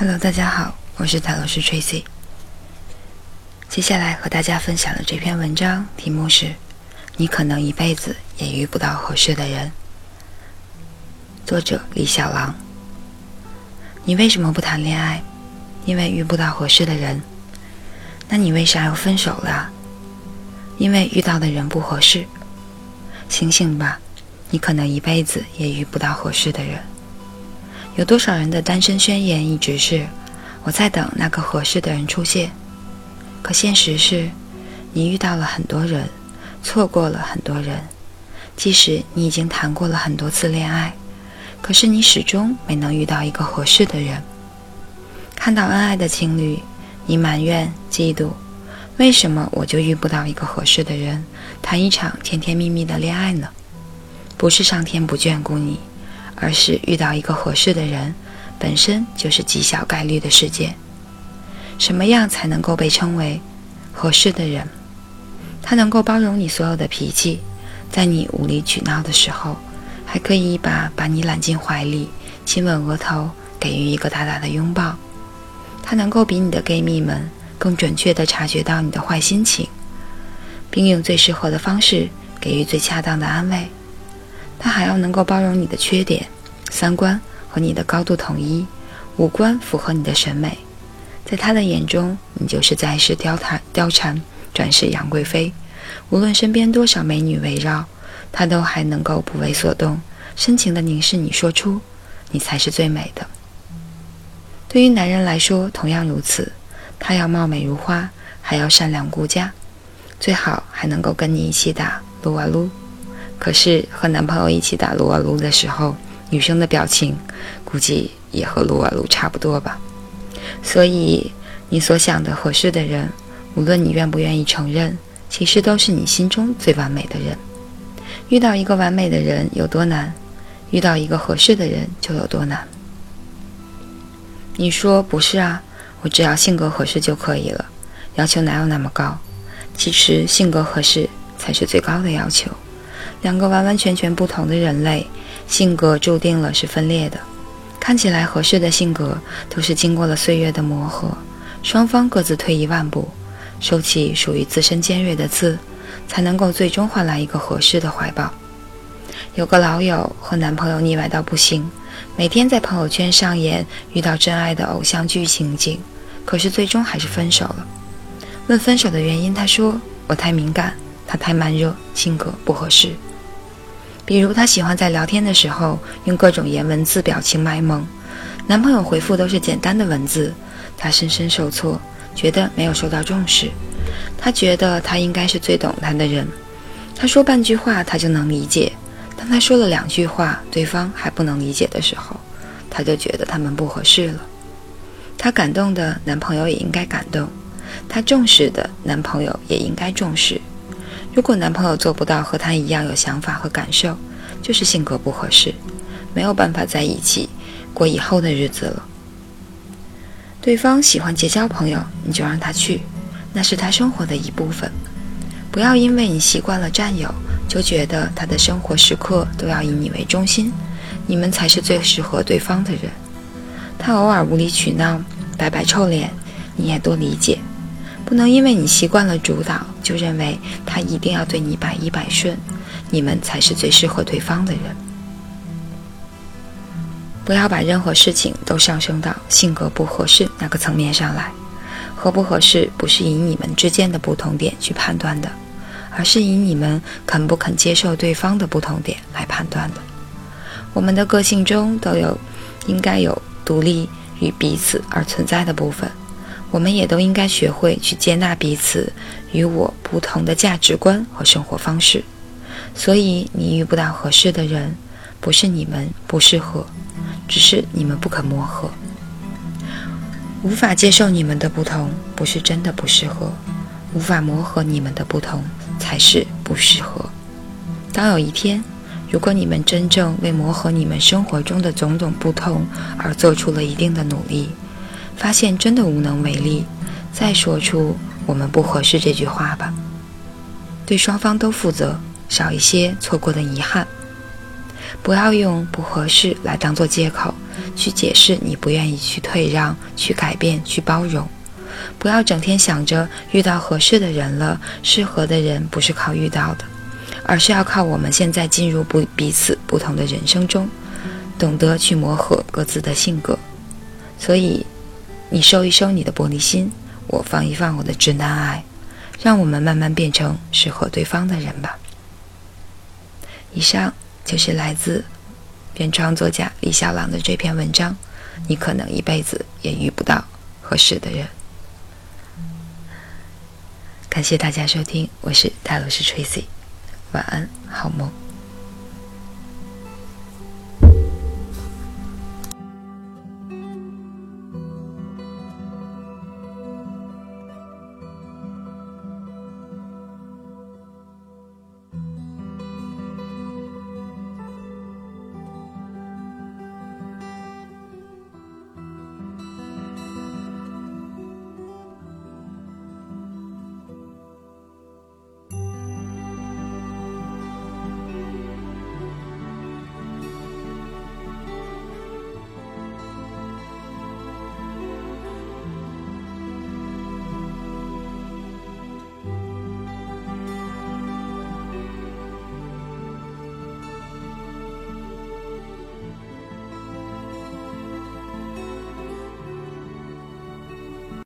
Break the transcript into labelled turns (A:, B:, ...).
A: Hello，大家好，我是塔罗师 Tracy。接下来和大家分享的这篇文章题目是：你可能一辈子也遇不到合适的人。作者李小狼。你为什么不谈恋爱？因为遇不到合适的人。那你为啥要分手了？因为遇到的人不合适。醒醒吧，你可能一辈子也遇不到合适的人。有多少人的单身宣言一直是“我在等那个合适的人出现”，可现实是，你遇到了很多人，错过了很多人。即使你已经谈过了很多次恋爱，可是你始终没能遇到一个合适的人。看到恩爱的情侣，你埋怨、嫉妒，为什么我就遇不到一个合适的人，谈一场甜甜蜜蜜的恋爱呢？不是上天不眷顾你。而是遇到一个合适的人，本身就是极小概率的事件。什么样才能够被称为合适的人？他能够包容你所有的脾气，在你无理取闹的时候，还可以一把把你揽进怀里，亲吻额头，给予一个大大的拥抱。他能够比你的 gay 蜜们更准确地察觉到你的坏心情，并用最适合的方式给予最恰当的安慰。他还要能够包容你的缺点，三观和你的高度统一，五官符合你的审美，在他的眼中，你就是在世貂蝉，貂蝉转世杨贵妃。无论身边多少美女围绕，他都还能够不为所动，深情地凝视你，说出：“你才是最美的。”对于男人来说，同样如此，他要貌美如花，还要善良顾家，最好还能够跟你一起打撸啊撸。可是和男朋友一起打撸啊撸的时候，女生的表情估计也和撸啊撸差不多吧。所以你所想的合适的人，无论你愿不愿意承认，其实都是你心中最完美的人。遇到一个完美的人有多难？遇到一个合适的人就有多难？你说不是啊？我只要性格合适就可以了，要求哪有那么高？其实性格合适才是最高的要求。两个完完全全不同的人类，性格注定了是分裂的。看起来合适的性格，都是经过了岁月的磨合，双方各自退一万步，收起属于自身尖锐的刺，才能够最终换来一个合适的怀抱。有个老友和男朋友腻歪到不行，每天在朋友圈上演遇到真爱的偶像剧情景，可是最终还是分手了。问分手的原因，他说：“我太敏感，他太慢热，性格不合适。”比如，她喜欢在聊天的时候用各种颜文字表情卖萌，男朋友回复都是简单的文字，她深深受挫，觉得没有受到重视。她觉得他应该是最懂她的人，他说半句话她就能理解，当他说了两句话对方还不能理解的时候，她就觉得他们不合适了。她感动的男朋友也应该感动，她重视的男朋友也应该重视。如果男朋友做不到和她一样有想法和感受，就是性格不合适，没有办法在一起过以后的日子了。对方喜欢结交朋友，你就让他去，那是他生活的一部分。不要因为你习惯了占有，就觉得他的生活时刻都要以你为中心，你们才是最适合对方的人。他偶尔无理取闹，摆摆臭脸，你也多理解。不能因为你习惯了主导，就认为他一定要对你百依百顺，你们才是最适合对方的人。不要把任何事情都上升到性格不合适那个层面上来，合不合适不是以你们之间的不同点去判断的，而是以你们肯不肯接受对方的不同点来判断的。我们的个性中都有应该有独立与彼此而存在的部分。我们也都应该学会去接纳彼此与我不同的价值观和生活方式。所以，你遇不到合适的人，不是你们不适合，只是你们不肯磨合。无法接受你们的不同，不是真的不适合；无法磨合你们的不同，才是不适合。当有一天，如果你们真正为磨合你们生活中的种种不同而做出了一定的努力，发现真的无能为力，再说出“我们不合适”这句话吧，对双方都负责，少一些错过的遗憾。不要用不合适来当做借口，去解释你不愿意去退让、去改变、去包容。不要整天想着遇到合适的人了，适合的人不是靠遇到的，而是要靠我们现在进入不彼此不同的人生中，懂得去磨合各自的性格。所以，你收一收你的玻璃心，我放一放我的直男癌，让我们慢慢变成适合对方的人吧。以上就是来自原创作家李小朗的这篇文章。你可能一辈子也遇不到合适的人。感谢大家收听，我是泰罗斯 Tracy，晚安，好梦。